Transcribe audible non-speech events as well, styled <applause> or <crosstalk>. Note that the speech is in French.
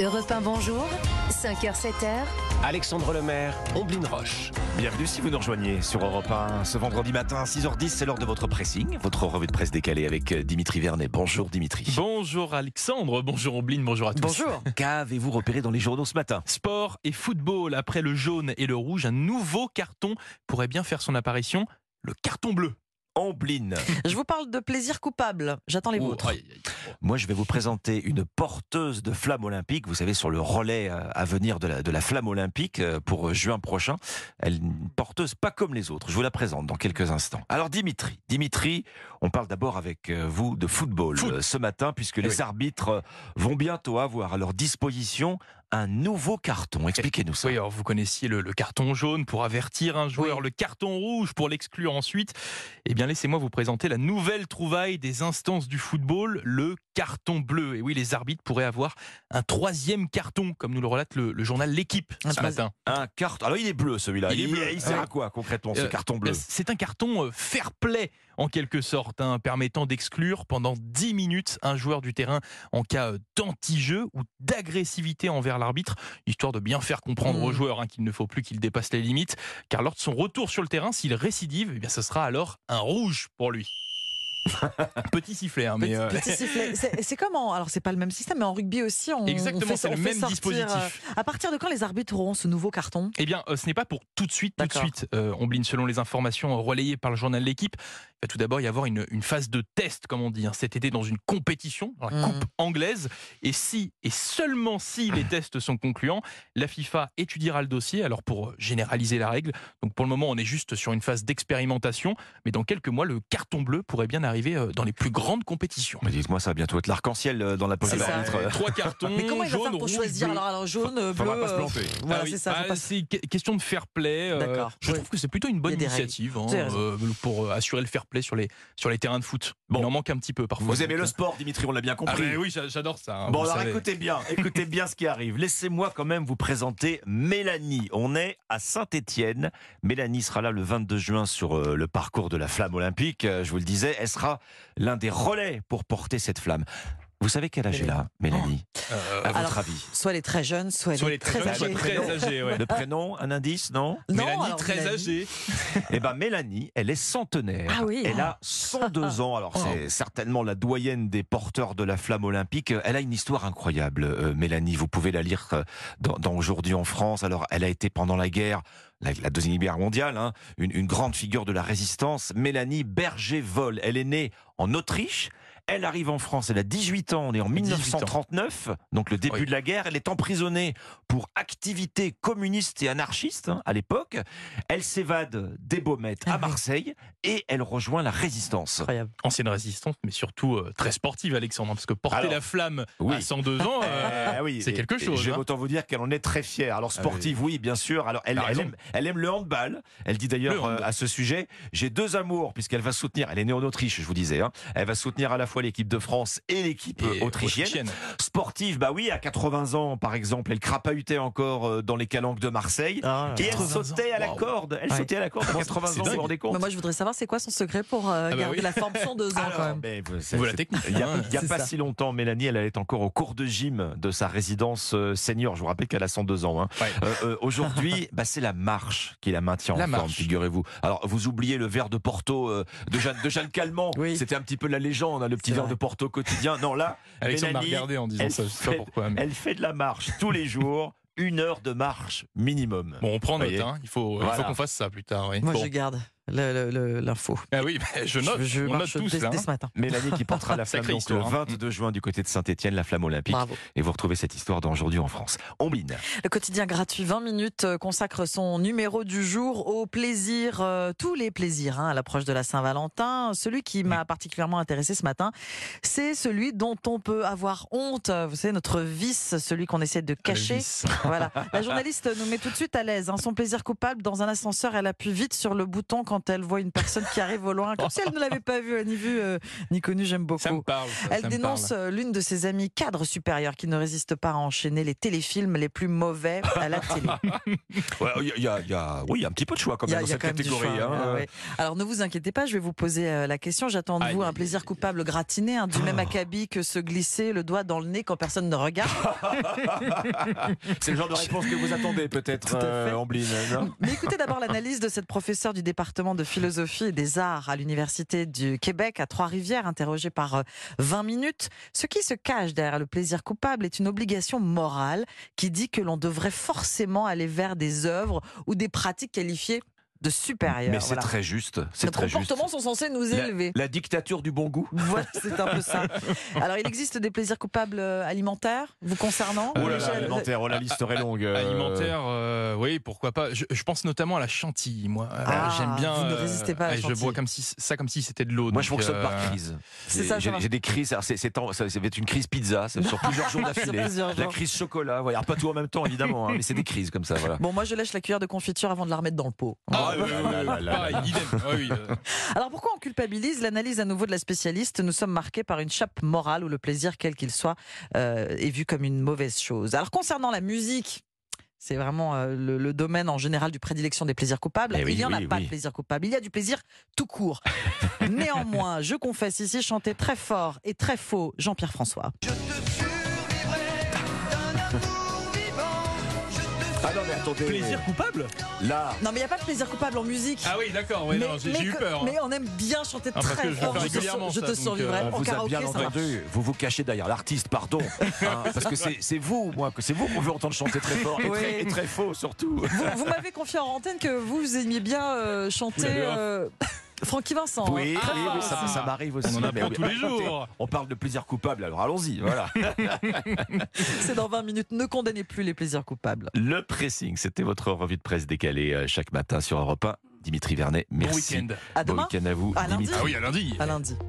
Europe 1, bonjour. 5h, 7h. Alexandre Lemaire, Omblin Roche. Bienvenue si vous nous rejoignez sur Europe 1 ce vendredi matin à 6h10, c'est l'heure de votre pressing, votre revue de presse décalée avec euh, Dimitri Vernet. Bonjour Dimitri. Bonjour Alexandre, bonjour Omblin, bonjour à tous. Bonjour. <laughs> Qu'avez-vous repéré dans les journaux ce matin? Sport et football, après le jaune et le rouge, un nouveau carton pourrait bien faire son apparition, le carton bleu. Je vous parle de plaisir coupable. J'attends les Oh, vôtres. aïe, aïe, aïe. Moi je vais vous présenter une porteuse de flamme olympique, vous savez sur le relais euh, à venir de la, de la flamme olympique euh, pour juin prochain. Elle est une porteuse pas comme les autres, je vous la présente dans quelques instants. Alors Dimitri, Dimitri, on parle d'abord avec euh, vous de football Foot. ce matin puisque Eh les arbitres vont bientôt avoir à leur disposition un nouveau carton. Expliquez-nous ça. Oui, alors vous connaissiez le, le carton jaune pour avertir un joueur, le carton rouge pour l'exclure ensuite. Eh bien, laissez-moi vous présenter la nouvelle trouvaille des instances du football, le carton bleu. Et oui, les arbitres pourraient avoir un troisième carton, comme nous le relate le, le journal L'équipe ce matin. Un carton. Alors il est bleu celui-là. Il est bleu. Il, sert à quoi concrètement ce Euh, carton bleu C'est un carton euh, fair play en quelque sorte, hein, permettant d'exclure pendant 10 minutes un joueur du terrain en cas euh, d'anti-jeu ou d'agressivité envers l'arbitre, histoire de bien faire comprendre Mmh. au joueur hein, qu'il ne faut plus qu'il dépasse les limites, car lors de son retour sur le terrain, s'il récidive, eh bien, ce sera alors un rouge pour lui. <laughs> Petit sifflet, hein, mais... Petit, euh, petit. <laughs> C'est c'est comme en. Alors, c'est pas le même système, mais en rugby aussi, on. Exactement, on fait- c'est on le fait même sortir, dispositif. euh, à partir de quand les arbitres auront ce nouveau carton? Eh bien, euh, ce n'est pas pour tout de suite, tout de suite. Euh, Omblin, selon les informations relayées par le journal L'équipe, il va tout d'abord y avoir une, une phase de test, comme on dit, hein, cet été dans une compétition, dans la Mhm. Coupe anglaise. Et si, et seulement si les <laughs> tests sont concluants, la FIFA étudiera le dossier, alors pour généraliser la règle. Donc pour le moment, on est juste sur une phase d'expérimentation, mais dans quelques mois, le carton bleu pourrait bien arriver euh, dans les plus grandes compétitions. Mais dites-moi, ça va bientôt être l'arc-en-ciel euh, dans la poche. <laughs> Trois cartons, Mais comment il va jaune, faire pour choisir alors, alors jaune, bleu Faudra pas se euh. Voilà, Ah oui. c'est ça. faut Ah, pas- c'est que- question de fair play. euh, D'accord. je Oui. trouve que c'est plutôt une bonne initiative hein, euh, pour assurer le fair play sur les, sur les terrains de foot. Bon. Il en manque un petit peu parfois. Vous aimez le sport, Dimitri, on l'a bien Ah compris. mais oui, j'a- j'adore ça. hein, Bon, alors savez. écoutez bien, écoutez bien ce qui arrive. Laissez-moi quand même vous présenter Mélanie. On est à Saint-Étienne. Mélanie sera là le 22 juin sur le parcours de la flamme olympique. Je vous le disais, elle sera l'un des relais pour porter cette flamme. Vous savez quel âge elle a, Mélanie Euh, À votre Alors, avis Soit les très jeunes, soit, soit les les très, âgés. très ouais. Le prénom, un indice, non Non, Mélanie, alors, très Mélanie- âgée. <laughs> Eh ben Mélanie, elle est centenaire. Ah oui. Elle a 102 ans. Alors c'est certainement la doyenne des porteurs de la flamme olympique. Elle a une histoire incroyable, euh, Mélanie. Vous pouvez la lire euh, dans, dans Aujourd'hui en France. Alors elle a été pendant la guerre, la, la deuxième guerre mondiale, hein, une, une grande figure de la résistance. Mélanie Berger-Vol. Elle est née en Autriche. Elle arrive en France, elle a 18 ans, on est en 18 ans. 1939, donc le début Oui. de la guerre. Elle est emprisonnée pour activité communiste et anarchiste hein, à l'époque. Elle s'évade des Baumettes Ah à oui. Marseille et elle rejoint la résistance. Incroyable. Ancienne résistante, mais surtout euh, très sportive, Alexandre. Parce que porter Alors, la flamme oui. à 102 ans, <laughs> euh, Ah oui, c'est quelque chose. J'aime hein. autant vous dire qu'elle en est très fière. Alors Ah sportive, oui, bien sûr. Alors elle, aime, elle aime le handball. Elle dit d'ailleurs euh, à ce sujet, j'ai deux amours puisqu'elle va soutenir. Elle est née en Autriche, je vous disais. hein. Elle va soutenir à la fois l'équipe de France et l'équipe euh, autrichienne. Sportive, bah oui, à 80 ans par exemple, elle crapahutait encore euh, dans les calanques de Marseille. Ah, Et elle 80 ans. sautait à la corde. Elle Ouais. sautait à la corde à 80 c'est ans, vous vous rendez compte Mais moi, je voudrais savoir c'est quoi son secret pour euh, bah garder oui. la forme sur deux ans Alors, quand même. Voilà. Il n'y a, hein. y a C'est pas ça. si longtemps, Mélanie, elle allait encore au cours de gym de sa résidence senior. Je vous rappelle qu'elle a 102 ans. hein. Ouais. Euh, euh, Aujourd'hui, <laughs> bah, c'est la marche qui la maintient en La forme, marche. figurez-vous. Alors, vous oubliez le verre de Porto euh, de, Jeanne, de Jeanne Calment. Oui. C'était un petit peu la légende, hein, le petit C'est verre vrai. de Porto quotidien. Non, là, <laughs> Alexandre m'a Mélanie, regardé en disant elle ça, je sais pas fait- pourquoi. mais- elle fait de la marche tous les jours, une heure de marche minimum. Bon, on prend note, hein. il faut, qu'on fasse ça plus tard. oui. Moi, Bon. je garde l'info. Ah oui, mais je note, Je, on note tous dès, là. dès hein. ce matin. Mélanie qui portera la <laughs> flamme donc, le histoire, hein. 22 juin du côté de Saint-Etienne, la flamme olympique. Bravo. Et vous retrouvez cette histoire dans Aujourd'hui en France. Ombline. Le quotidien gratuit 20 minutes euh, consacre son numéro du jour au plaisir, euh, tous les plaisirs hein, à l'approche de la Saint-Valentin. Celui qui m'a particulièrement intéressé ce matin, c'est celui dont on peut avoir honte. Vous savez, notre vice, celui qu'on essaie de cacher. <laughs> Voilà. La <laughs> journaliste nous met tout de suite à l'aise. hein. Son plaisir coupable, dans un ascenseur, elle appuie vite sur le bouton quand quand elle voit une personne qui arrive au loin, comme si elle ne l'avait pas vue, ni vue, euh, ni connue. J'aime beaucoup. Ça me parle. ça, Elle ça dénonce euh, l'une de ses amies cadres supérieurs qui ne résiste pas à enchaîner les téléfilms les plus mauvais à la télé. <laughs> Ouais, y, a- y oui, il y a un petit peu de choix quand même a- dans cette catégorie. choix, hein. ouais. Alors ne vous inquiétez pas, je vais vous poser euh, la question. J'attends de vous un plaisir coupable gratiné, hein, du même acabit que se glisser le doigt dans le nez quand personne ne regarde. <laughs> C'est le genre de réponse que vous attendez peut-être, euh, Ambline, non? Mais écoutez d'abord l'analyse de cette professeure du département de philosophie et des arts à l'Université du Québec à Trois-Rivières, interrogée par euh, 20 minutes. Ce qui se cache derrière le plaisir coupable est une obligation morale qui dit que l'on devrait forcément aller vers des œuvres ou des pratiques qualifiées de supérieures. Mais c'est Voilà. très juste. C'est Nos très juste. comportements sont censés nous élever. la dictature du bon goût. Voilà, <laughs> c'est un peu ça. Alors, il existe des plaisirs coupables euh, alimentaires vous concernant Oh là là, alimentaire, oh, la liste serait longue. euh. Alimentaire, euh, oui, pourquoi pas. Je, je pense notamment à la chantilly, moi. Ah, J'aime bien. vous ne résistez pas à la Je bois comme si, ça comme si c'était de l'eau. Moi, je fonctionne par euh, crise. C'est ça, ça J'ai des crises. alors c'est- c'est en- ça, ça va être une crise pizza, c'est sur <laughs> plusieurs jours d'affilée. La crise chocolat. Voilà, pas tout en même temps, évidemment, hein, mais c'est des crises comme ça. Voilà. Bon, moi, je lèche la cuillère de confiture avant de la remettre dans le pot. Ah, Là là là là pareil, là. idem. Ouais, oui, euh, Alors, pourquoi on culpabilise L'analyse à nouveau de la spécialiste, nous sommes marqués par une chape morale où le plaisir, quel qu'il soit, euh, est vu comme une mauvaise chose. Alors, concernant la musique, c'est vraiment euh, le, le domaine en général du prédilection des plaisirs coupables. Eh oui, il n'y en a oui, pas oui. de plaisir coupable, il y a du plaisir tout court. <laughs> Néanmoins, je confesse ici chanter très fort et très faux Jean-Pierre François. Ah non, mais attendez. Plaisir coupable Là, Non, mais il n'y a pas de plaisir coupable en musique. Ah oui, d'accord. ouais, mais, non, j'ai mais j'ai eu peur. hein. mais on aime bien chanter Ah, très je fort. Je te, je survivrai. euh, en on vous bien entendu. Vous vous cachez derrière l'artiste, pardon. Hein, parce que c'est c'est vous, moi, que c'est vous qu'on veut entendre chanter très fort et, Oui. très, et très faux surtout. Vous, vous m'avez confié en antenne que vous aimiez bien euh, chanter Francky Vincent. Oui, hein. oui, oui, ça, ça m'arrive aussi. On en apprend <laughs> tous les jours. On parle de plaisir coupable, alors allons-y. Voilà. <laughs> C'est dans 20 minutes. Ne condamnez plus les plaisirs coupables. Le pressing, c'était votre revue de presse décalée euh, chaque matin sur Europe 1. Dimitri Vernet, Bon merci. week-end. À Bon week-end à vous, À lundi. Ah oui, à lundi. À lundi.